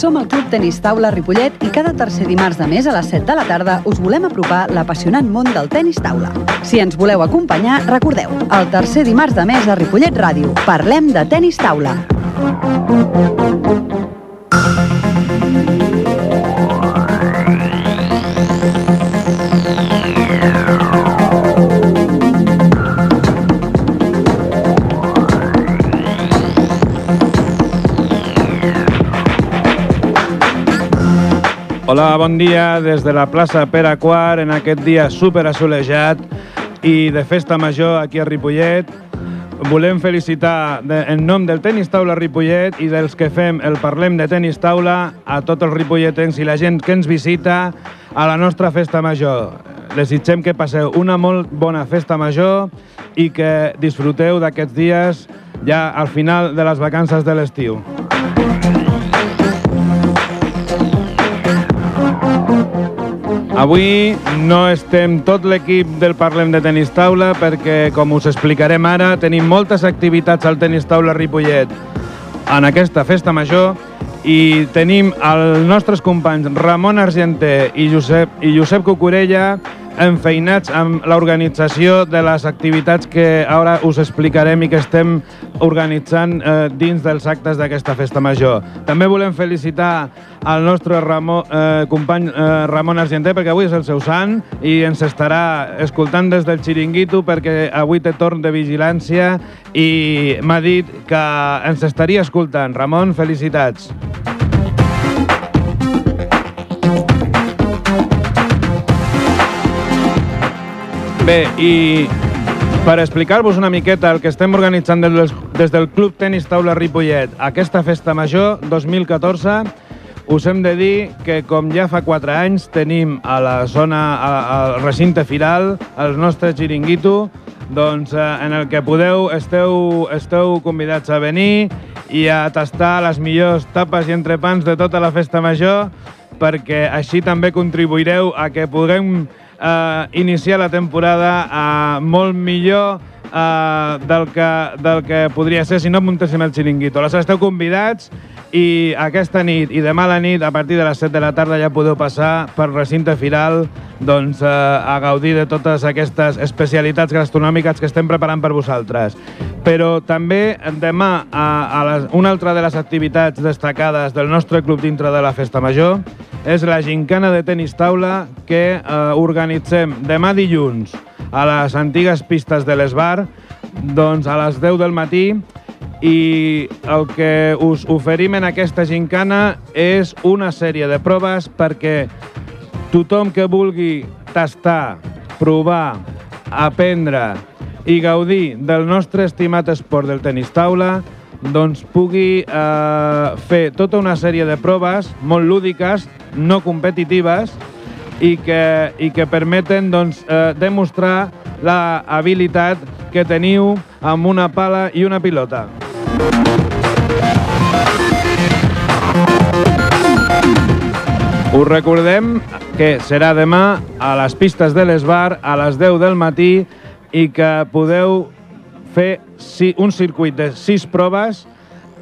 Som el Club Tenis Taula Ripollet i cada tercer dimarts de mes a les 7 de la tarda us volem apropar l'apassionant món del tenis taula. Si ens voleu acompanyar, recordeu, el tercer dimarts de mes a Ripollet Ràdio. Parlem de tenis taula. Hola, bon dia des de la plaça Pere Quart en aquest dia super assolejat i de festa major aquí a Ripollet. Volem felicitar de, en nom del Tenis Taula Ripollet i dels que fem el Parlem de Tenis Taula a tots els ripolletens i la gent que ens visita a la nostra festa major. Desitgem que passeu una molt bona festa major i que disfruteu d'aquests dies ja al final de les vacances de l'estiu. Avui no estem tot l'equip del Parlem de Tenis Taula perquè, com us explicarem ara, tenim moltes activitats al Tenis Taula Ripollet en aquesta festa major i tenim els nostres companys Ramon Argenter i Josep, i Josep Cucurella enfeinats amb l'organització de les activitats que ara us explicarem i que estem organitzant eh, dins dels actes d'aquesta festa major. També volem felicitar al nostre Ramó, eh, company eh, Ramon Argenter perquè avui és el seu sant i ens estarà escoltant des del xiringuito perquè avui té torn de vigilància i m'ha dit que ens estaria escoltant. Ramon, felicitats. Bé, i per explicar-vos una miqueta el que estem organitzant des, del Club Tenis Taula Ripollet, aquesta festa major 2014, us hem de dir que com ja fa 4 anys tenim a la zona, al recinte firal, el nostre xiringuito, doncs, eh, en el que podeu, esteu, esteu convidats a venir i a tastar les millors tapes i entrepans de tota la festa major, perquè així també contribuireu a que puguem eh, iniciar la temporada eh, molt millor eh, del, que, del que podria ser si no muntéssim el xiringuito. Aleshores, esteu convidats i aquesta nit i demà la nit, a partir de les 7 de la tarda, ja podeu passar per recinte firal doncs, eh, a gaudir de totes aquestes especialitats gastronòmiques que estem preparant per vosaltres. Però també demà, a, a les, una altra de les activitats destacades del nostre club dintre de la Festa Major és la gincana de tenis taula que eh, organitzem demà dilluns a les antigues pistes de l'Esbar, doncs a les 10 del matí, i el que us oferim en aquesta gincana és una sèrie de proves perquè tothom que vulgui tastar, provar, aprendre i gaudir del nostre estimat esport del tenis taula doncs pugui eh, fer tota una sèrie de proves molt lúdiques, no competitives, i que, i que permeten doncs, eh, demostrar la habilitat que teniu amb una pala i una pilota. Us recordem que serà demà a les pistes de l'Esbar a les 10 del matí i que podeu fer un circuit de 6 proves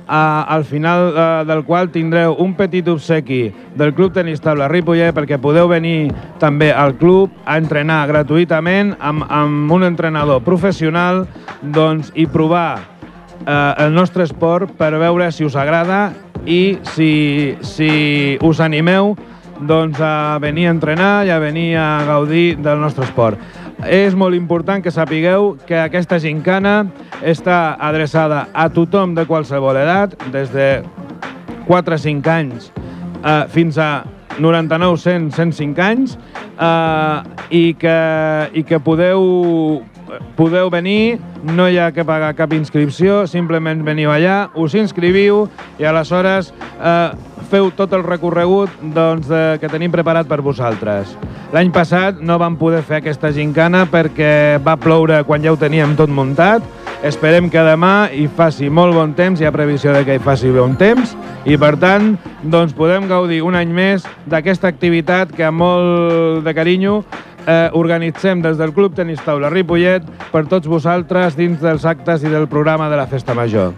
al final eh, del qual tindreu un petit obsequi del Club Tenis Taula Ripollet perquè podeu venir també al club a entrenar gratuïtament amb, amb un entrenador professional doncs, i provar eh, el nostre esport per veure si us agrada i si, si us animeu doncs, a venir a entrenar i a venir a gaudir del nostre esport. És molt important que sapigueu que aquesta gincana està adreçada a tothom de qualsevol edat, des de 4 a 5 anys eh, fins a 99, 100, 105 anys, eh, i, que, i que podeu podeu venir, no hi ha que pagar cap inscripció, simplement veniu allà, us inscriviu i aleshores eh, feu tot el recorregut doncs, de, que tenim preparat per vosaltres. L'any passat no vam poder fer aquesta gincana perquè va ploure quan ja ho teníem tot muntat. Esperem que demà hi faci molt bon temps, hi ha previsió de que hi faci bon temps, i per tant doncs, podem gaudir un any més d'aquesta activitat que amb molt de carinyo eh, organitzem des del Club Tenis Taula Ripollet per tots vosaltres dins dels actes i del programa de la Festa Major.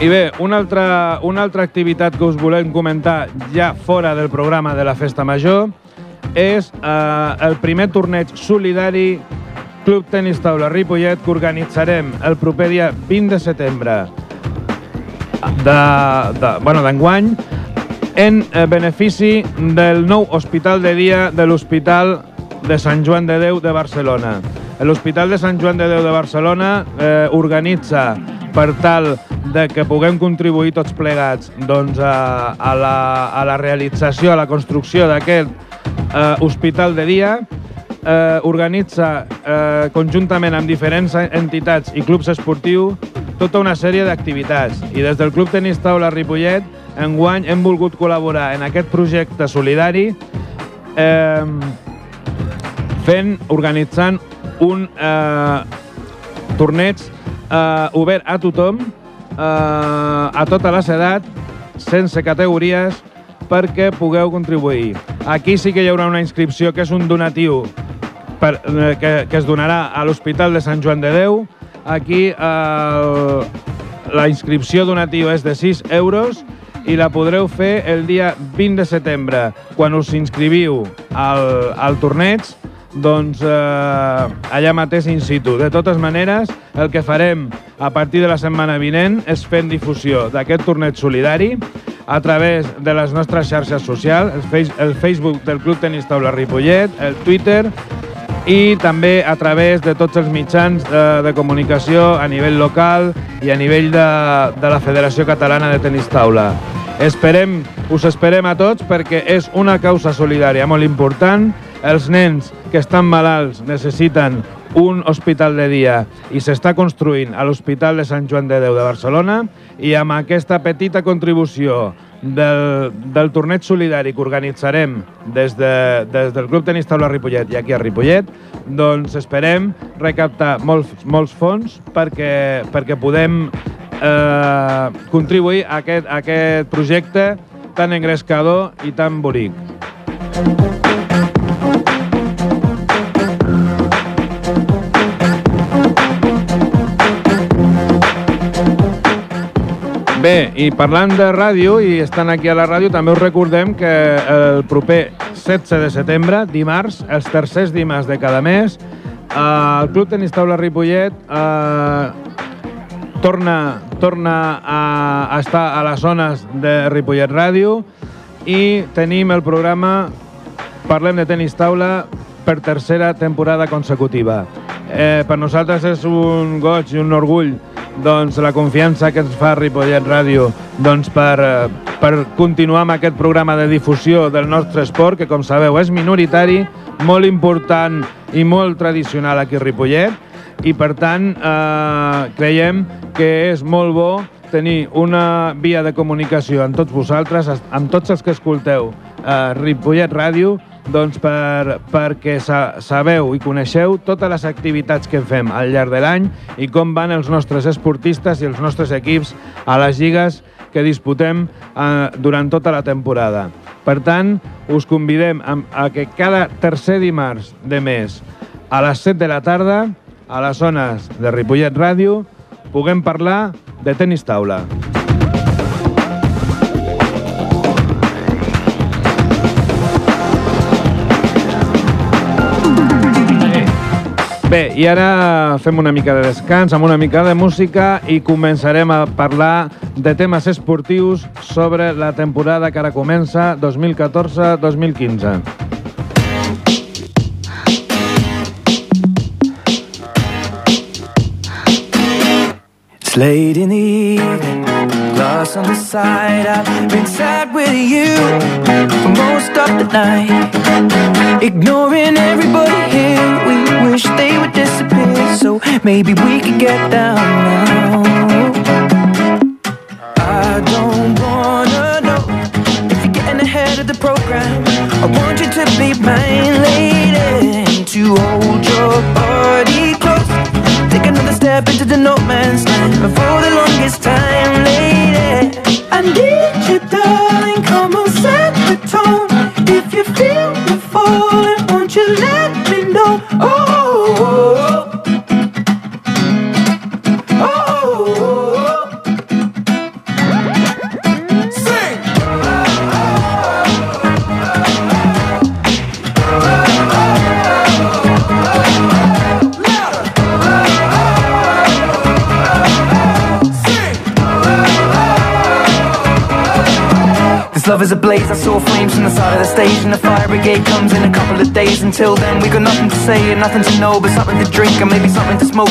I bé, una altra, una altra activitat que us volem comentar ja fora del programa de la Festa Major és eh, el primer torneig solidari Club Tenis Taula Ripollet que organitzarem el proper dia 20 de setembre de, de, bueno, d'enguany en eh, benefici del nou hospital de dia de l'Hospital de Sant Joan de Déu de Barcelona. L'Hospital de Sant Joan de Déu de Barcelona eh, organitza per tal de que puguem contribuir tots plegats doncs, a, a, la, a la realització, a la construcció d'aquest eh, hospital de dia, eh, organitza eh, conjuntament amb diferents entitats i clubs esportius tota una sèrie d'activitats. I des del Club Tenis Taula Ripollet, enguany hem volgut col·laborar en aquest projecte solidari eh, fent, organitzant un eh, torneig eh, obert a tothom, eh, a totes les edats, sense categories, perquè pugueu contribuir. Aquí sí que hi haurà una inscripció que és un donatiu per, eh, que, que es donarà a l'Hospital de Sant Joan de Déu. Aquí eh, la inscripció donativa és de 6 euros i la podreu fer el dia 20 de setembre, quan us inscriviu al, al torneig doncs eh, allà mateix in situ. De totes maneres, el que farem a partir de la setmana vinent és fent difusió d'aquest torneig solidari a través de les nostres xarxes socials, el, face, el Facebook del Club Tenis Taula Ripollet, el Twitter i també a través de tots els mitjans eh, de comunicació a nivell local i a nivell de, de la Federació Catalana de Tenis Taula. Esperem, us esperem a tots perquè és una causa solidària molt important. Els nens que estan malalts necessiten un hospital de dia i s'està construint a l'Hospital de Sant Joan de Déu de Barcelona i amb aquesta petita contribució del, del torneig solidari que organitzarem des, de, des del Club Tenis Taula Ripollet i aquí a Ripollet, doncs esperem recaptar molts, molts fons perquè, perquè podem eh, contribuir a aquest, a aquest projecte tan engrescador i tan bonic. Bé, i parlant de ràdio, i estan aquí a la ràdio, també us recordem que el proper 16 de setembre, dimarts, els tercers dimarts de cada mes, el Club Tenis Taula Ripollet eh, torna, torna a, a estar a les zones de Ripollet Ràdio i tenim el programa Parlem de tenis taula per tercera temporada consecutiva. Eh, per nosaltres és un goig i un orgull doncs, la confiança que ens fa Ripollet Ràdio doncs, per, eh, per continuar amb aquest programa de difusió del nostre esport, que com sabeu és minoritari, molt important i molt tradicional aquí a Ripollet, i per tant eh, creiem que és molt bo tenir una via de comunicació amb tots vosaltres, amb tots els que escolteu eh, Ripollet Ràdio, doncs per, perquè sa, sabeu i coneixeu totes les activitats que fem al llarg de l'any i com van els nostres esportistes i els nostres equips a les lligues que disputem eh, durant tota la temporada. Per tant, us convidem a, a que cada tercer dimarts de mes a les 7 de la tarda, a les zones de Ripollet Ràdio, puguem parlar de tenis taula. Bé, i ara fem una mica de descans amb una mica de música i començarem a parlar de temes esportius sobre la temporada que ara comença 2014-2015. It's late in the evening, glass on the side. I've been sad with you for most of the night, ignoring everybody here. We wish they would disappear So maybe we could get down now I don't wanna know If you're getting ahead of the program I want you to be my Love is a blaze, I saw flames from the side of the stage And the fire brigade comes in a couple of days. Until then we got nothing to say and nothing to know But something to drink and maybe something to smoke.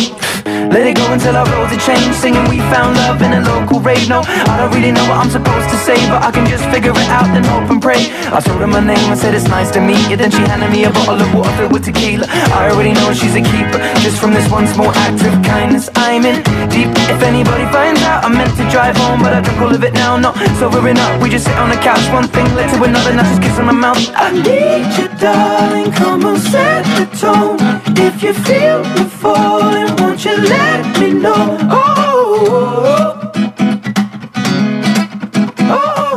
Let it go until our roads are changed Singing we found love in a local rave. No, I don't really know what I'm supposed to say But I can just figure it out and hope and pray. I told her my name, I said it's nice to meet you. Then she handed me a bottle of water filled with tequila. I already know she's a keeper Just from this one small act of kindness I'm in. Deep If anybody finds out I meant to drive home But I drink all of it now, not sobering up. We just sit on the couch, one thing led to another Now just kiss my mouth. I need you darling, come on set the tone. If you feel me falling, won't you let me know? Oh, oh, oh.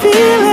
feeling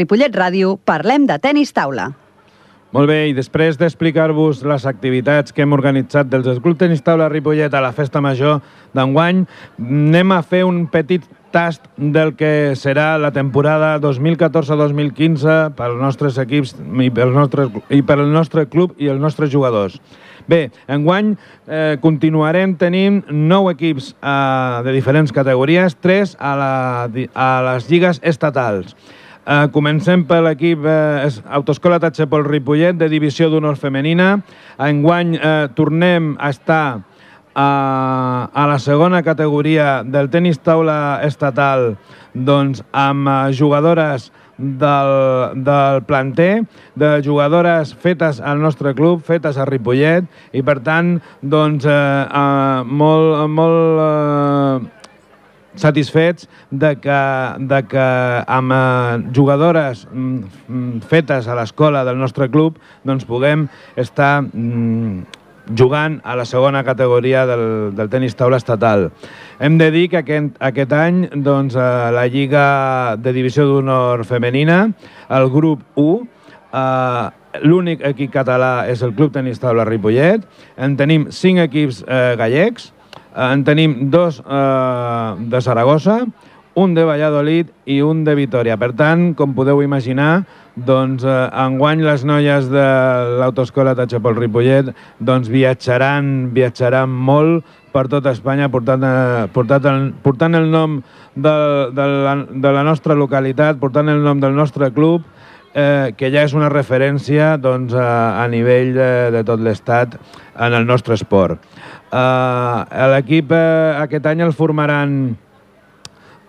Ripollet Ràdio parlem de tennis taula. Molt bé, i després d'explicar-vos les activitats que hem organitzat dels del Club Tenis Taula Ripollet a la Festa Major d'enguany, anem a fer un petit tast del que serà la temporada 2014-2015 pels nostres equips i pel nostre, i pel nostre club i els nostres jugadors. Bé, enguany eh, continuarem tenint nou equips eh, de diferents categories, tres a, la, a les lligues estatals. Uh, comencem per l'equip uh, Autoscola Tatxepol Ripollet, de divisió d'honor femenina. Enguany uh, tornem a estar uh, a la segona categoria del tenis taula estatal doncs, amb uh, jugadores del, del planter, de jugadores fetes al nostre club, fetes a Ripollet, i per tant, doncs, uh, uh, molt, molt uh, satisfets de que, de que amb eh, jugadores mm, fetes a l'escola del nostre club doncs puguem estar mm, jugant a la segona categoria del, del tenis taula estatal. Hem de dir que aquest, aquest any doncs, a la Lliga de Divisió d'Honor Femenina, el grup 1, eh, l'únic equip català és el Club Tenis Taula Ripollet, en tenim cinc equips eh, gallecs, en tenim dos eh, de Saragossa, un de Valladolid i un de Vitoria. Per tant, com podeu imaginar, doncs, eh, enguany les noies de l'autoescola Tatxapol Ripollet doncs, viatjaran, viatjaran molt per tota Espanya portant, eh, portant, el, portant el nom de, de, la, de la nostra localitat, portant el nom del nostre club, eh, que ja és una referència doncs, a, a nivell de, de tot l'estat en el nostre esport. Eh, L'equip eh, aquest any el formaran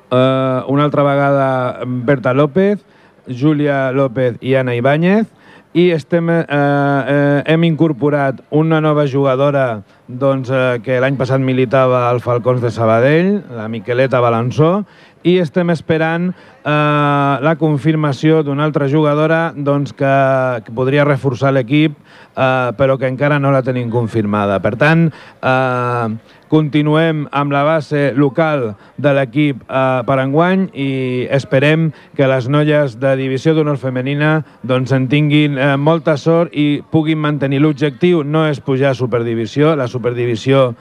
eh, una altra vegada Berta López, Júlia López i Ana Ibáñez, i estem, eh, eh, hem incorporat una nova jugadora doncs, eh, que l'any passat militava al Falcons de Sabadell, la Miqueleta Balançó, i estem esperant eh, la confirmació d'una altra jugadora doncs, que, que podria reforçar l'equip, eh, però que encara no la tenim confirmada. Per tant, eh, continuem amb la base local de l'equip eh, per enguany i esperem que les noies de divisió d'honor femenina doncs, en tinguin eh, molta sort i puguin mantenir l'objectiu. No és pujar a superdivisió, la superdivisió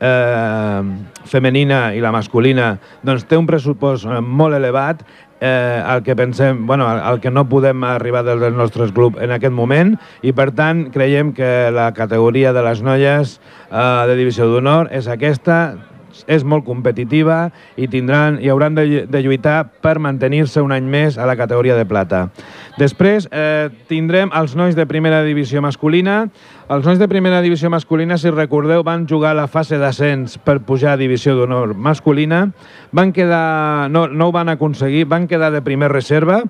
eh, femenina i la masculina doncs té un pressupost eh, molt elevat eh, el que pensem, bueno, el, que no podem arribar dels nostres clubs en aquest moment i per tant creiem que la categoria de les noies eh, de divisió d'honor és aquesta, és molt competitiva i tindran i hauran de, de lluitar per mantenir-se un any més a la categoria de plata. Després eh, tindrem els nois de primera divisió masculina. Els nois de primera divisió masculina, si recordeu, van jugar la fase d'ascens per pujar a divisió d'honor masculina. Van quedar, no, no ho van aconseguir, van quedar de primer reserva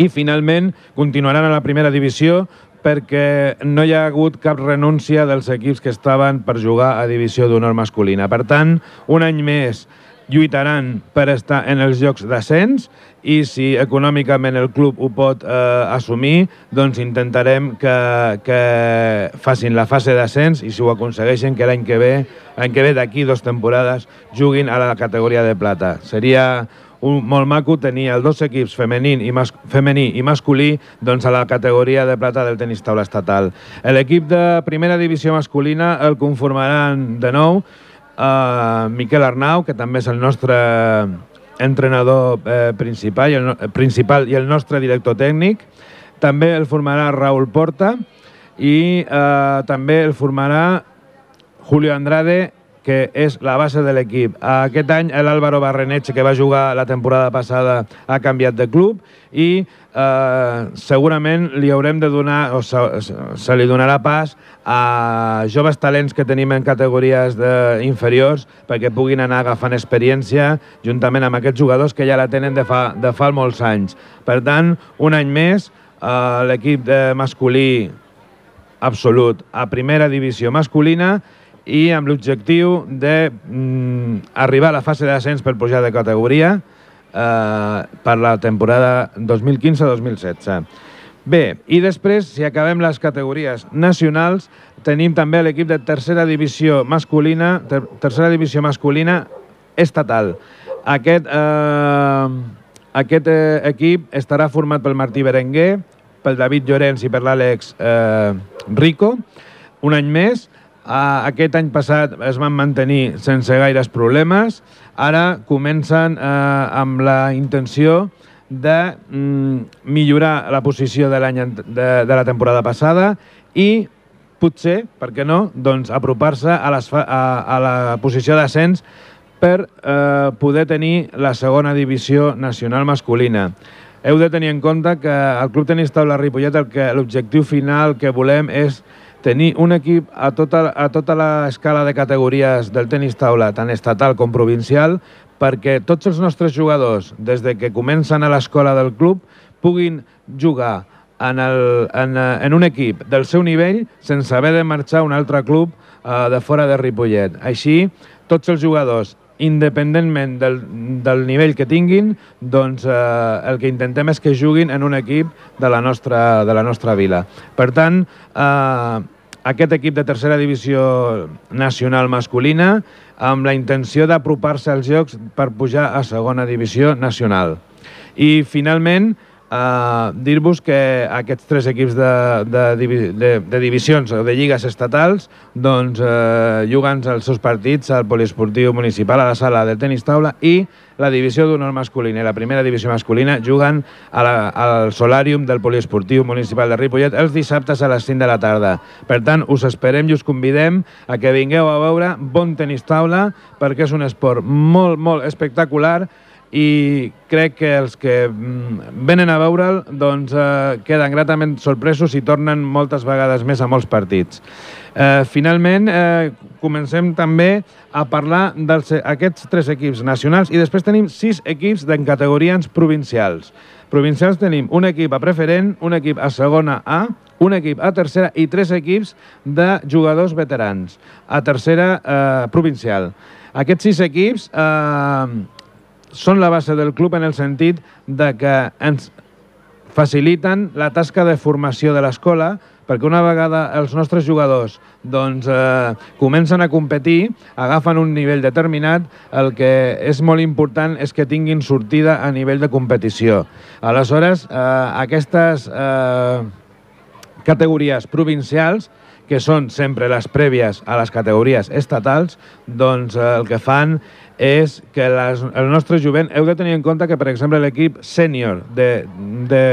i finalment continuaran a la primera divisió perquè no hi ha hagut cap renúncia dels equips que estaven per jugar a divisió d'honor masculina. Per tant, un any més lluitaran per estar en els llocs d'ascens i si econòmicament el club ho pot eh, assumir, doncs intentarem que, que facin la fase d'ascens i si ho aconsegueixen que l'any que ve, l'any que ve d'aquí dues temporades, juguin a la categoria de plata. Seria un, molt maco tenir els dos equips femení i, mas, femení i masculí doncs, a la categoria de plata del tenis taula estatal. L'equip de primera divisió masculina el conformaran de nou eh, Miquel Arnau, que també és el nostre entrenador eh, principal, i el, principal i el nostre director tècnic. També el formarà Raúl Porta i eh, també el formarà Julio Andrade que és la base de l'equip. Aquest any l'Àlvaro Barrenetxe, que va jugar la temporada passada, ha canviat de club i eh, segurament li haurem de donar, o se, se li donarà pas a joves talents que tenim en categories de, inferiors perquè puguin anar agafant experiència juntament amb aquests jugadors que ja la tenen de fa, de fa molts anys. Per tant, un any més, eh, l'equip masculí absolut a primera divisió masculina i amb l'objectiu de mm, a la fase d'ascens per pujar de categoria eh, per la temporada 2015-2016. Bé, i després, si acabem les categories nacionals, tenim també l'equip de tercera divisió masculina, ter tercera divisió masculina estatal. Aquest, eh, aquest eh, equip estarà format pel Martí Berenguer, pel David Llorenç i per l'Àlex eh, Rico, un any més, Uh, aquest any passat es van mantenir sense gaires problemes. Ara comencen uh, amb la intenció de mm, millorar la posició de, de, de la temporada passada i potser, per què no, doncs apropar-se a, a, a la posició d'ascens per eh, poder tenir la segona divisió nacional masculina. Heu de tenir en compte que el Club Tenis Taula Ripollet l'objectiu final que volem és tenir un equip a tota, a tota l'escala de categories del tenis taula, tant estatal com provincial, perquè tots els nostres jugadors, des de que comencen a l'escola del club, puguin jugar en, el, en, en un equip del seu nivell sense haver de marxar a un altre club eh, de fora de Ripollet. Així, tots els jugadors independentment del, del nivell que tinguin, doncs eh, el que intentem és que juguin en un equip de la nostra, de la nostra vila. Per tant, eh, aquest equip de tercera divisió nacional masculina amb la intenció d'apropar-se als jocs per pujar a segona divisió nacional. I finalment, Uh, Dir-vos que aquests tres equips de, de, de, de divisions o de lligues estatals doncs, uh, juguen els seus partits al poliesportiu municipal, a la sala de tenis taula i la divisió d'honor masculina i la primera divisió masculina juguen a la, al solàrium del poliesportiu municipal de Ripollet els dissabtes a les 5 de la tarda. Per tant, us esperem i us convidem a que vingueu a veure bon tenis taula perquè és un esport molt, molt espectacular i crec que els que mm, venen a veure'l doncs, eh, queden gratament sorpresos i tornen moltes vegades més a molts partits. Eh, finalment, eh, comencem també a parlar d'aquests tres equips nacionals i després tenim sis equips en categories provincials. Provincials tenim un equip a preferent, un equip a segona A, un equip a tercera i tres equips de jugadors veterans a tercera eh, provincial. Aquests sis equips eh, són la base del club en el sentit de que ens faciliten la tasca de formació de l'escola perquè una vegada els nostres jugadors doncs, eh, comencen a competir, agafen un nivell determinat, el que és molt important és que tinguin sortida a nivell de competició. Aleshores, eh, aquestes eh, categories provincials que són sempre les prèvies a les categories estatals, doncs eh, el que fan és que les, el nostre jovent, heu de tenir en compte que, per exemple, l'equip sènior de, de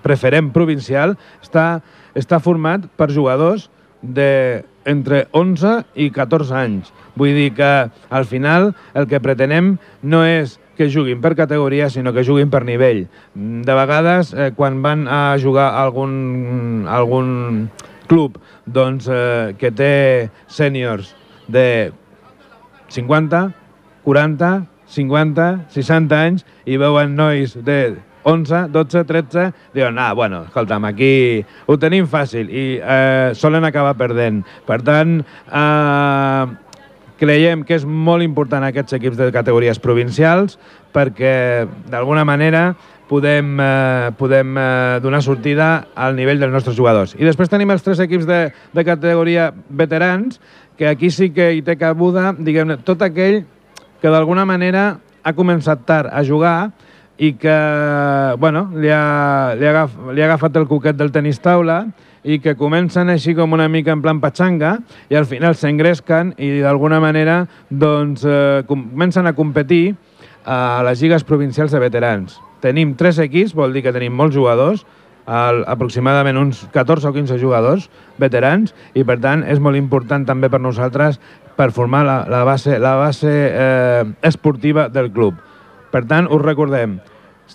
preferent provincial està, està format per jugadors de entre 11 i 14 anys. Vull dir que al final el que pretenem no és que juguin per categoria, sinó que juguin per nivell. De vegades, eh, quan van a jugar algun, algun club doncs, eh, que té sèniors de 50, 40, 50, 60 anys i veuen nois de 11, 12, 13, diuen, ah, bueno, escolta'm, aquí ho tenim fàcil i eh, solen acabar perdent. Per tant, eh, creiem que és molt important aquests equips de categories provincials perquè, d'alguna manera, podem, eh, podem eh, donar sortida al nivell dels nostres jugadors. I després tenim els tres equips de, de categoria veterans, que aquí sí que hi té cabuda, diguem-ne, tot aquell que d'alguna manera ha començat tard a jugar i que, bueno, li ha, li ha, agaf, li ha agafat el cuquet del tenis taula i que comencen així com una mica en plan patxanga i al final s'engresquen i d'alguna manera doncs, eh, comencen a competir a les lligues provincials de veterans. Tenim tres equips, vol dir que tenim molts jugadors, al, aproximadament uns 14 o 15 jugadors veterans i per tant és molt important també per nosaltres per formar la, la base, la base eh, esportiva del club. Per tant, us recordem,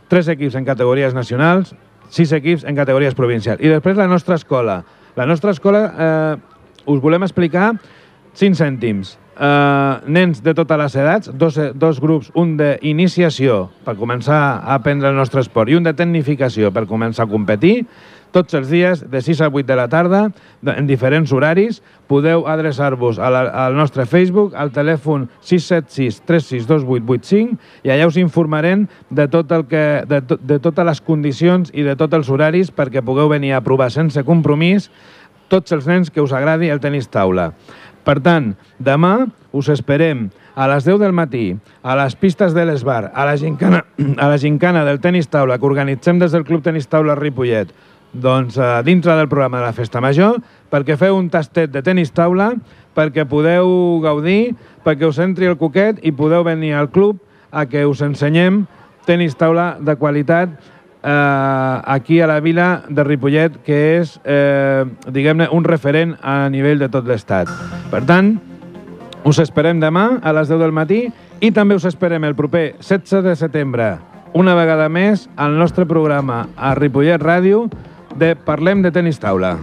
tres equips en categories nacionals, sis equips en categories provincials. I després la nostra escola. La nostra escola eh, us volem explicar cinc cèntims eh, nens de totes les edats, dos, dos grups, un d'iniciació per començar a aprendre el nostre esport i un de tecnificació per començar a competir, tots els dies de 6 a 8 de la tarda, en diferents horaris. Podeu adreçar-vos al nostre Facebook, al telèfon 676 362885 i allà us informarem de, tot el que, de, to, de totes les condicions i de tots els horaris perquè pugueu venir a provar sense compromís tots els nens que us agradi el tenis taula. Per tant, demà us esperem a les 10 del matí a les pistes de l'Esbar, a, la gincana, a la gincana del tenis taula que organitzem des del Club Tenis Taula Ripollet, doncs eh, dintre del programa de la Festa Major, perquè feu un tastet de tenis taula, perquè podeu gaudir, perquè us entri el coquet i podeu venir al club a que us ensenyem tenis taula de qualitat eh, aquí a la vila de Ripollet, que és, eh, diguem-ne, un referent a nivell de tot l'estat. Per tant, us esperem demà a les 10 del matí i també us esperem el proper 16 de setembre, una vegada més, al nostre programa a Ripollet Ràdio de Parlem de Tenis Taula.